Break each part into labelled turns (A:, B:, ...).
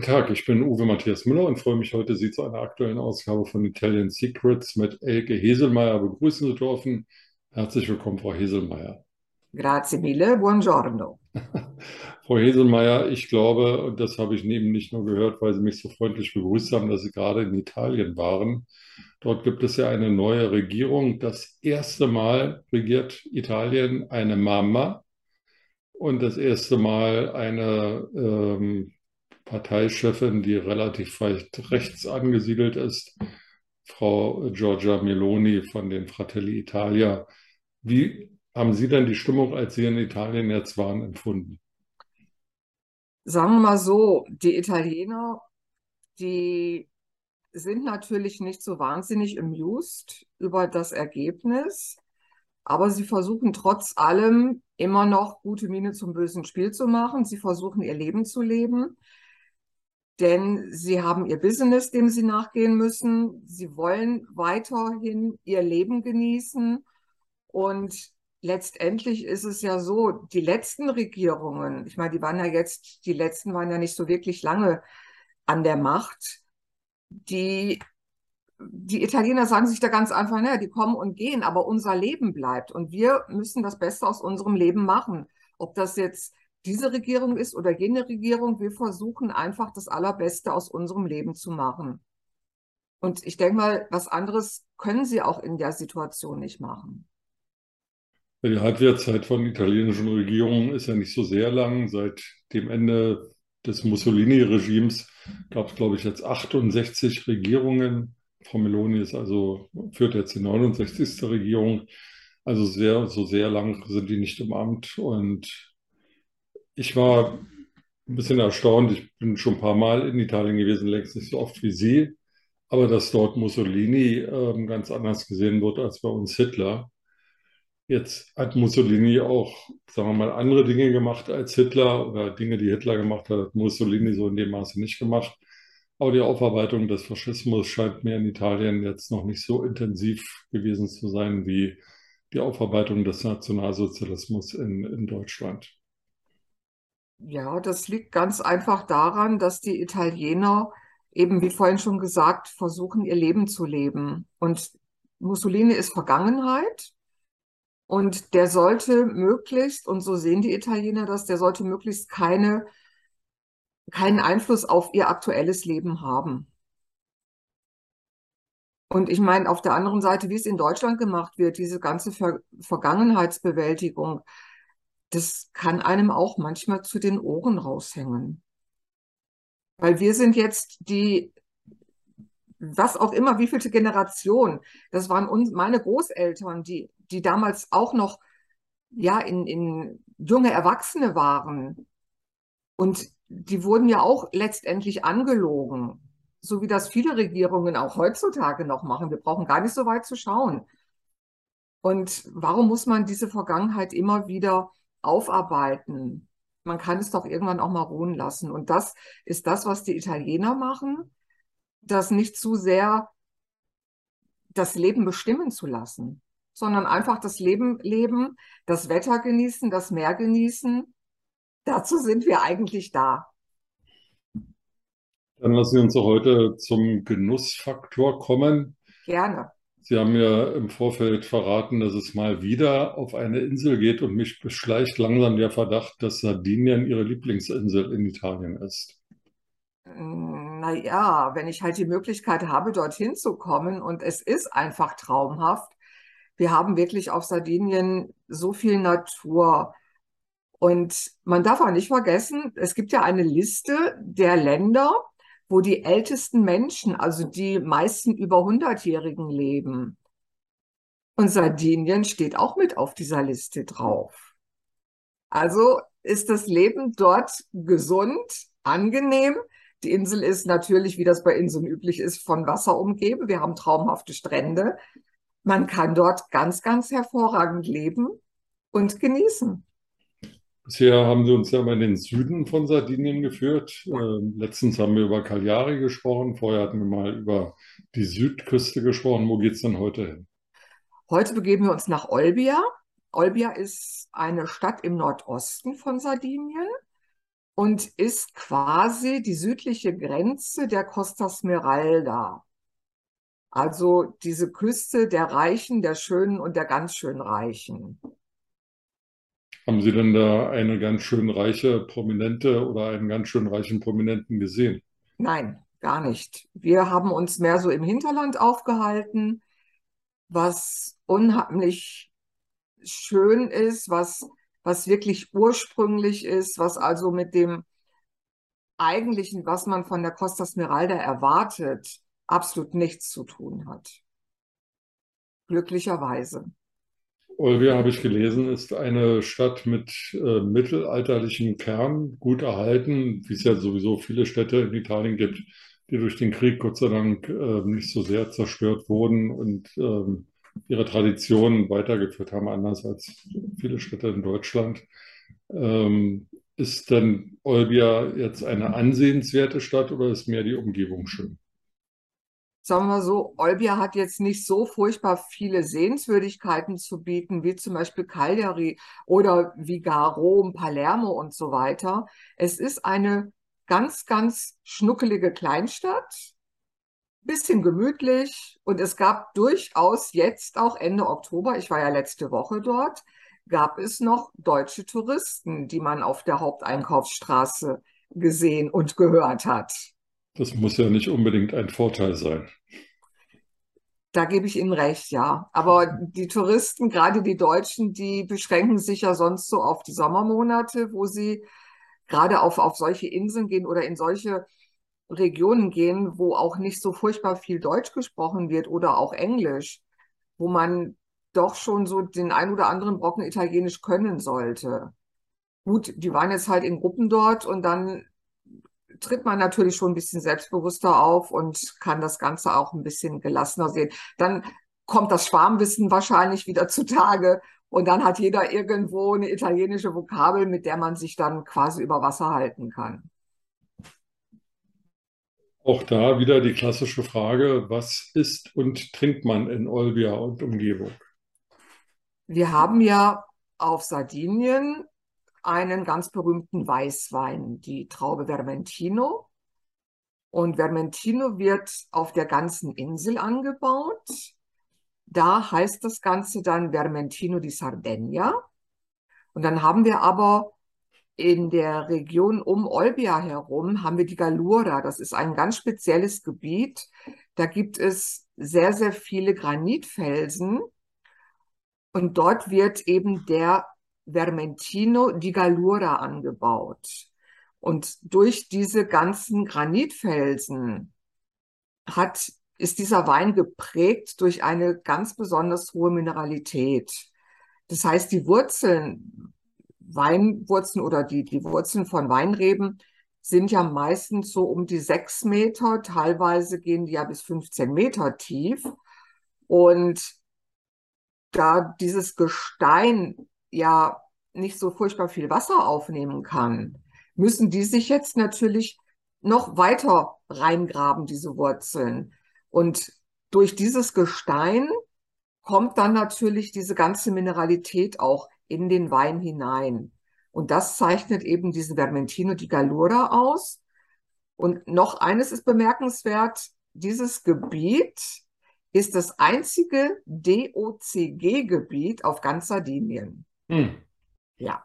A: Guten Tag, ich bin Uwe Matthias Müller und freue mich heute, Sie zu einer aktuellen Ausgabe von Italian Secrets mit Elke Heselmeier begrüßen zu dürfen. Herzlich willkommen, Frau Heselmeier.
B: Grazie mille, buongiorno.
A: Frau Heselmeier, ich glaube, und das habe ich eben nicht nur gehört, weil Sie mich so freundlich begrüßt haben, dass Sie gerade in Italien waren. Dort gibt es ja eine neue Regierung. Das erste Mal regiert Italien eine Mama und das erste Mal eine ähm, Parteichefin, die relativ weit rechts angesiedelt ist, Frau Giorgia Meloni von den Fratelli Italia. Wie haben Sie denn die Stimmung, als Sie in Italien jetzt waren, empfunden?
B: Sagen wir mal so, die Italiener, die sind natürlich nicht so wahnsinnig amused über das Ergebnis, aber sie versuchen trotz allem immer noch gute Miene zum bösen Spiel zu machen. Sie versuchen ihr Leben zu leben, denn sie haben ihr Business, dem sie nachgehen müssen. Sie wollen weiterhin ihr Leben genießen und letztendlich ist es ja so, die letzten Regierungen, ich meine, die waren ja jetzt, die letzten waren ja nicht so wirklich lange an der Macht. Die, die Italiener sagen sich da ganz einfach, naja, die kommen und gehen, aber unser Leben bleibt und wir müssen das Beste aus unserem Leben machen. Ob das jetzt diese Regierung ist oder jene Regierung, wir versuchen einfach das Allerbeste aus unserem Leben zu machen. Und ich denke mal, was anderes können sie auch in der Situation nicht machen.
A: Die Halbwertszeit von italienischen Regierungen ist ja nicht so sehr lang. Seit dem Ende des Mussolini-Regimes gab es, glaube ich, jetzt 68 Regierungen. Frau Meloni ist also, führt jetzt die 69. Regierung. Also sehr, so sehr lang sind die nicht im Amt. Und ich war ein bisschen erstaunt. Ich bin schon ein paar Mal in Italien gewesen, längst nicht so oft wie Sie. Aber dass dort Mussolini äh, ganz anders gesehen wird als bei uns Hitler. Jetzt hat Mussolini auch, sagen wir mal, andere Dinge gemacht als Hitler oder Dinge, die Hitler gemacht hat, hat Mussolini so in dem Maße nicht gemacht. Aber die Aufarbeitung des Faschismus scheint mir in Italien jetzt noch nicht so intensiv gewesen zu sein wie die Aufarbeitung des Nationalsozialismus in, in Deutschland.
B: Ja, das liegt ganz einfach daran, dass die Italiener eben, wie vorhin schon gesagt, versuchen, ihr Leben zu leben. Und Mussolini ist Vergangenheit und der sollte möglichst, und so sehen die Italiener das, der sollte möglichst keine, keinen Einfluss auf ihr aktuelles Leben haben. Und ich meine, auf der anderen Seite, wie es in Deutschland gemacht wird, diese ganze Ver Vergangenheitsbewältigung, das kann einem auch manchmal zu den Ohren raushängen. Weil wir sind jetzt die, was auch immer, wievielte Generation, das waren uns, meine Großeltern, die die damals auch noch ja in, in junge Erwachsene waren. Und die wurden ja auch letztendlich angelogen, so wie das viele Regierungen auch heutzutage noch machen. Wir brauchen gar nicht so weit zu schauen. Und warum muss man diese Vergangenheit immer wieder aufarbeiten? Man kann es doch irgendwann auch mal ruhen lassen. Und das ist das, was die Italiener machen, das nicht zu sehr das Leben bestimmen zu lassen sondern einfach das Leben leben, das Wetter genießen, das Meer genießen. Dazu sind wir eigentlich da.
A: Dann lassen Sie uns heute zum Genussfaktor kommen.
B: Gerne.
A: Sie haben ja im Vorfeld verraten, dass es mal wieder auf eine Insel geht und mich beschleicht langsam der Verdacht, dass Sardinien Ihre Lieblingsinsel in Italien ist.
B: Naja, wenn ich halt die Möglichkeit habe, dorthin zu kommen und es ist einfach traumhaft, wir haben wirklich auf Sardinien so viel Natur. Und man darf auch nicht vergessen, es gibt ja eine Liste der Länder, wo die ältesten Menschen, also die meisten über 100-Jährigen leben. Und Sardinien steht auch mit auf dieser Liste drauf. Also ist das Leben dort gesund, angenehm. Die Insel ist natürlich, wie das bei Inseln üblich ist, von Wasser umgeben. Wir haben traumhafte Strände man kann dort ganz, ganz hervorragend leben und genießen.
A: Bisher haben Sie uns ja mal in den Süden von Sardinien geführt. Ähm, letztens haben wir über Cagliari gesprochen. Vorher hatten wir mal über die Südküste gesprochen. Wo geht es denn heute hin?
B: Heute begeben wir uns nach Olbia. Olbia ist eine Stadt im Nordosten von Sardinien. und ist quasi die südliche Grenze der Costa Smeralda. Also diese Küste der Reichen, der Schönen und der ganz schön Reichen.
A: Haben Sie denn da eine ganz schön reiche Prominente oder einen ganz schön reichen Prominenten gesehen?
B: Nein, gar nicht. Wir haben uns mehr so im Hinterland aufgehalten, was unheimlich schön ist, was, was wirklich ursprünglich ist, was also mit dem eigentlichen, was man von der Costa Smeralda erwartet, absolut nichts zu tun hat. Glücklicherweise.
A: Olbia, habe ich gelesen, ist eine Stadt mit äh, mittelalterlichem Kern, gut erhalten, wie es ja sowieso viele Städte in Italien gibt, die durch den Krieg Gott sei Dank äh, nicht so sehr zerstört wurden und ähm, ihre Traditionen weitergeführt haben, anders als viele Städte in Deutschland. Ähm, ist denn Olbia jetzt eine ansehenswerte Stadt oder ist mehr die Umgebung schön?
B: Sagen wir mal so, Olbia hat jetzt nicht so furchtbar viele Sehenswürdigkeiten zu bieten, wie zum Beispiel Cagliari oder wie gar Rom, Palermo und so weiter. Es ist eine ganz, ganz schnuckelige Kleinstadt, bisschen gemütlich und es gab durchaus jetzt auch Ende Oktober, ich war ja letzte Woche dort, gab es noch deutsche Touristen, die man auf der Haupteinkaufsstraße gesehen und gehört hat.
A: Das muss ja nicht unbedingt ein Vorteil sein.
B: Da gebe ich Ihnen recht, ja. Aber die Touristen, gerade die Deutschen, die beschränken sich ja sonst so auf die Sommermonate, wo sie gerade auf, auf solche Inseln gehen oder in solche Regionen gehen, wo auch nicht so furchtbar viel Deutsch gesprochen wird oder auch Englisch, wo man doch schon so den ein oder anderen Brocken Italienisch können sollte. Gut, die waren jetzt halt in Gruppen dort und dann tritt man natürlich schon ein bisschen selbstbewusster auf und kann das Ganze auch ein bisschen gelassener sehen. Dann kommt das Schwarmwissen wahrscheinlich wieder zutage und dann hat jeder irgendwo eine italienische Vokabel, mit der man sich dann quasi über Wasser halten kann.
A: Auch da wieder die klassische Frage, was isst und trinkt man in Olbia und Umgebung?
B: Wir haben ja auf Sardinien einen ganz berühmten Weißwein, die Traube Vermentino. Und Vermentino wird auf der ganzen Insel angebaut. Da heißt das Ganze dann Vermentino di Sardegna. Und dann haben wir aber in der Region um Olbia herum haben wir die Gallura. Das ist ein ganz spezielles Gebiet. Da gibt es sehr, sehr viele Granitfelsen. Und dort wird eben der Vermentino di Gallura angebaut. Und durch diese ganzen Granitfelsen hat, ist dieser Wein geprägt durch eine ganz besonders hohe Mineralität. Das heißt, die Wurzeln, Weinwurzeln oder die, die Wurzeln von Weinreben sind ja meistens so um die sechs Meter, teilweise gehen die ja bis 15 Meter tief. Und da dieses Gestein ja nicht so furchtbar viel Wasser aufnehmen kann, müssen die sich jetzt natürlich noch weiter reingraben, diese Wurzeln. Und durch dieses Gestein kommt dann natürlich diese ganze Mineralität auch in den Wein hinein. Und das zeichnet eben diese Vermentino di Gallura aus. Und noch eines ist bemerkenswert, dieses Gebiet ist das einzige DOCG-Gebiet auf ganz Sardinien. Hm. Ja.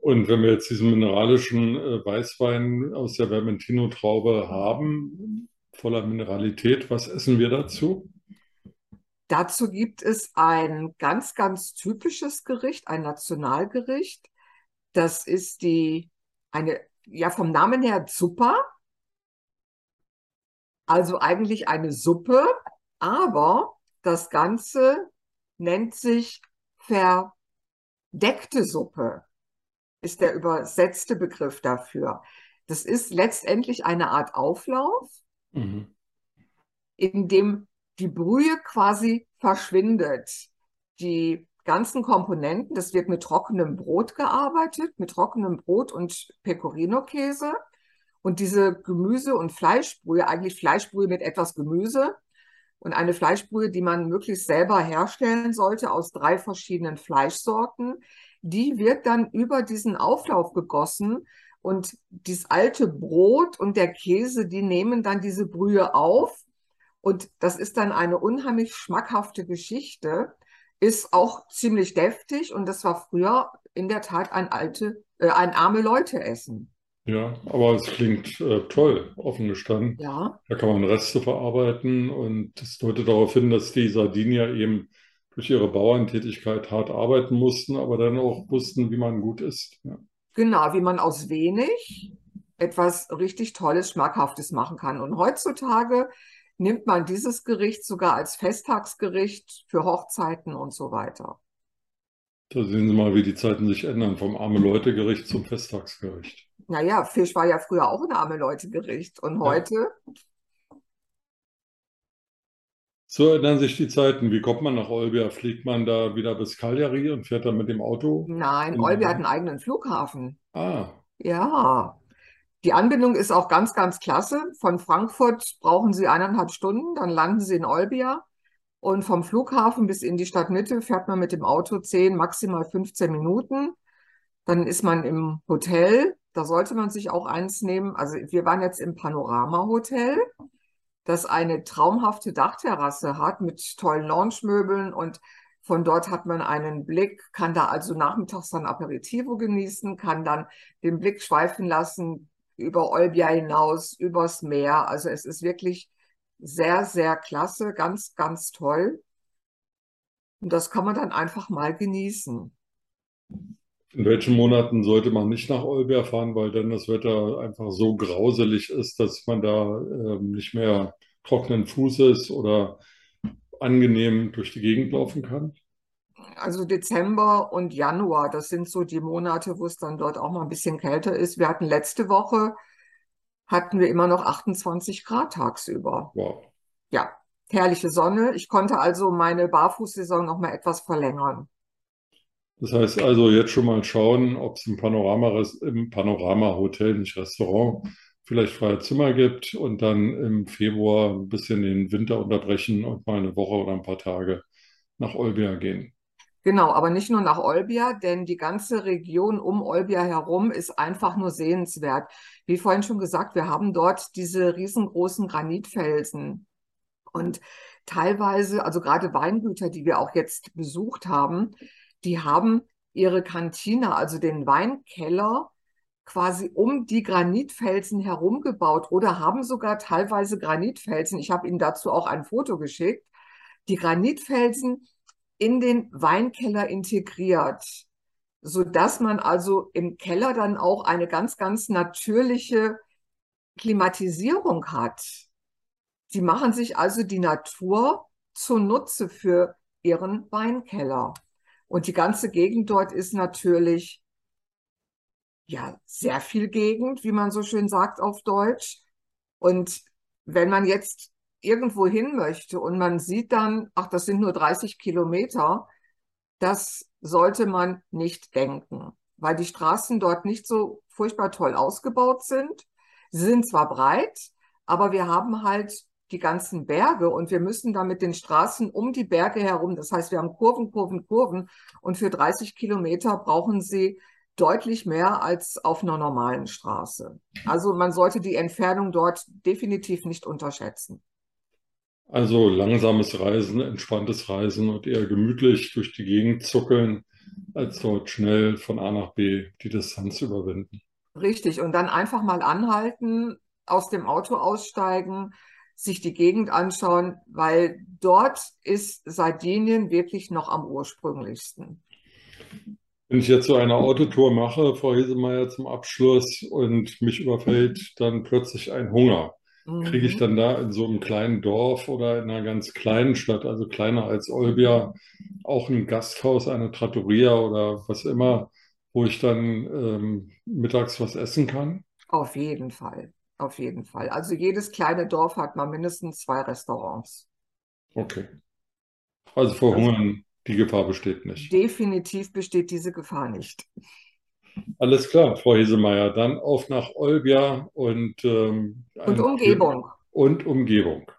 A: Und wenn wir jetzt diesen mineralischen äh, Weißwein aus der Vermentino-Traube haben, voller Mineralität, was essen wir dazu?
B: Dazu gibt es ein ganz, ganz typisches Gericht, ein Nationalgericht. Das ist die, eine, ja, vom Namen her Zuppa. Also eigentlich eine Suppe, aber das Ganze nennt sich Ver Deckte Suppe ist der übersetzte Begriff dafür. Das ist letztendlich eine Art Auflauf, mhm. in dem die Brühe quasi verschwindet. Die ganzen Komponenten, das wird mit trockenem Brot gearbeitet, mit trockenem Brot und Pecorino-Käse. Und diese Gemüse- und Fleischbrühe, eigentlich Fleischbrühe mit etwas Gemüse, und eine Fleischbrühe, die man möglichst selber herstellen sollte aus drei verschiedenen Fleischsorten, die wird dann über diesen Auflauf gegossen Und dieses alte Brot und der Käse, die nehmen dann diese Brühe auf. Und das ist dann eine unheimlich schmackhafte Geschichte. Ist auch ziemlich deftig und das war früher in der Tat ein alte, äh, ein arme Leute essen.
A: Ja, aber es klingt äh, toll, offen gestanden.
B: Ja,
A: Da kann man Reste verarbeiten und das deutet darauf hin, dass die Sardinier eben durch ihre Bauerntätigkeit hart arbeiten mussten, aber dann auch wussten, wie man gut isst. Ja.
B: genau, wie man aus wenig etwas richtig Tolles, Schmackhaftes machen kann. Und heutzutage nimmt man dieses Gericht sogar als Festtagsgericht für Hochzeiten und so weiter.
A: Da sehen Sie mal, wie die Zeiten sich ändern, vom arme-Leute-Gericht zum Festtagsgericht.
B: Naja, Fisch war ja früher auch ein arme Leute-Gericht. Und
A: Ja.
B: heute,
A: So ändern sich die Zeiten. Wie kommt man nach Olbia? Fliegt man da wieder bis Cagliari und fährt dann mit dem Auto?
B: nein,
A: in
B: Olbia hat einen eigenen Flughafen.
A: Ah,
B: Ja, die Anbindung ist auch ganz, ganz klasse. Von Frankfurt brauchen Sie eineinhalb Stunden, dann landen Sie in Olbia. Und vom Flughafen bis in die Stadtmitte fährt man mit dem Auto 10, maximal 15 Minuten. Dann ist man im Hotel. Da sollte man sich auch eins nehmen. Also wir waren jetzt im Panorama Hotel, das eine traumhafte Dachterrasse hat mit tollen Loungemöbeln und von dort hat man einen Blick, kann da also nachmittags dann Aperitivo genießen, kann dann den Blick schweifen lassen über Olbia hinaus, übers Meer. Also es ist wirklich sehr, sehr klasse, ganz, ganz toll. Und das kann man dann einfach mal genießen.
A: In welchen Monaten sollte man nicht nach Olbia fahren, weil dann das Wetter einfach so grauselig ist, dass man da ähm, nicht mehr trockenen Fußes oder angenehm durch die Gegend laufen kann?
B: Also Dezember und Januar, das sind so die Monate, wo es dann dort auch mal ein bisschen kälter ist. Wir hatten letzte Woche, hatten wir immer noch 28 Grad tagsüber.
A: Wow.
B: Ja, herrliche Sonne. Ich konnte also meine Barfußsaison noch mal etwas verlängern.
A: Das heißt also jetzt schon mal schauen, ob es im Panorama, im Panorama Hotel, nicht Restaurant, vielleicht freie Zimmer gibt und dann im Februar ein bisschen den Winter unterbrechen und mal eine Woche oder ein paar Tage nach Olbia gehen.
B: Genau, aber nicht nur nach Olbia, denn die ganze Region um Olbia herum ist einfach nur sehenswert. Wie vorhin schon gesagt, wir haben dort diese riesengroßen Granitfelsen. Und teilweise, also gerade Weingüter, die wir auch jetzt besucht haben, die haben ihre Kantine, also den Weinkeller, quasi um die Granitfelsen herum gebaut oder haben sogar teilweise Granitfelsen. Ich habe Ihnen dazu auch ein Foto geschickt. Die Granitfelsen in den Weinkeller integriert, so dass man also im Keller dann auch eine ganz, ganz natürliche Klimatisierung hat. Die machen sich also die Natur zunutze für ihren Weinkeller. Und die ganze Gegend dort ist natürlich ja sehr viel Gegend, wie man so schön sagt auf Deutsch. Und wenn man jetzt irgendwo hin möchte und man sieht dann, ach, das sind nur 30 Kilometer, das sollte man nicht denken, weil die Straßen dort nicht so furchtbar toll ausgebaut sind. Sie sind zwar breit, aber wir haben halt die ganzen Berge und wir müssen da mit den Straßen um die Berge herum. Das heißt, wir haben Kurven, Kurven, Kurven und für 30 Kilometer brauchen Sie deutlich mehr als auf einer normalen Straße. Also man sollte die Entfernung dort definitiv nicht unterschätzen.
A: Also langsames Reisen, entspanntes Reisen und eher gemütlich durch die Gegend zuckeln, als dort schnell von A nach B die Distanz überwinden.
B: Richtig. Und dann einfach mal anhalten, aus dem Auto aussteigen, sich die Gegend anschauen, weil dort ist Sardinien wirklich noch am ursprünglichsten.
A: Wenn ich jetzt so eine Autotour mache, Frau Hesemeyer, zum Abschluss und mich überfällt dann plötzlich ein Hunger, kriege ich
B: Mhm.
A: dann da in so einem kleinen Dorf oder in einer ganz kleinen Stadt, also kleiner als Olbia, auch ein Gasthaus, eine Trattoria oder was immer, wo ich dann ähm, mittags was essen kann?
B: Auf jeden Fall. Auf jeden Fall. Also jedes kleine Dorf hat mal mindestens zwei Restaurants.
A: Okay. Also vor Hungern, die Gefahr besteht nicht.
B: Definitiv besteht diese Gefahr nicht.
A: Alles klar, Frau Hesemeyer, dann auf nach Olbia und ähm,
B: Und Umgebung.
A: und Umgebung.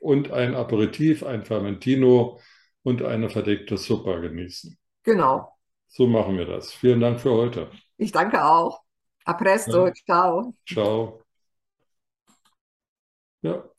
A: Und ein Aperitif, ein Fermentino und eine verdeckte Suppe genießen.
B: Genau.
A: So machen wir das. Vielen Dank für heute.
B: Ich danke auch. A presto,
A: Ja.
B: ciao.
A: Ciao. Ja.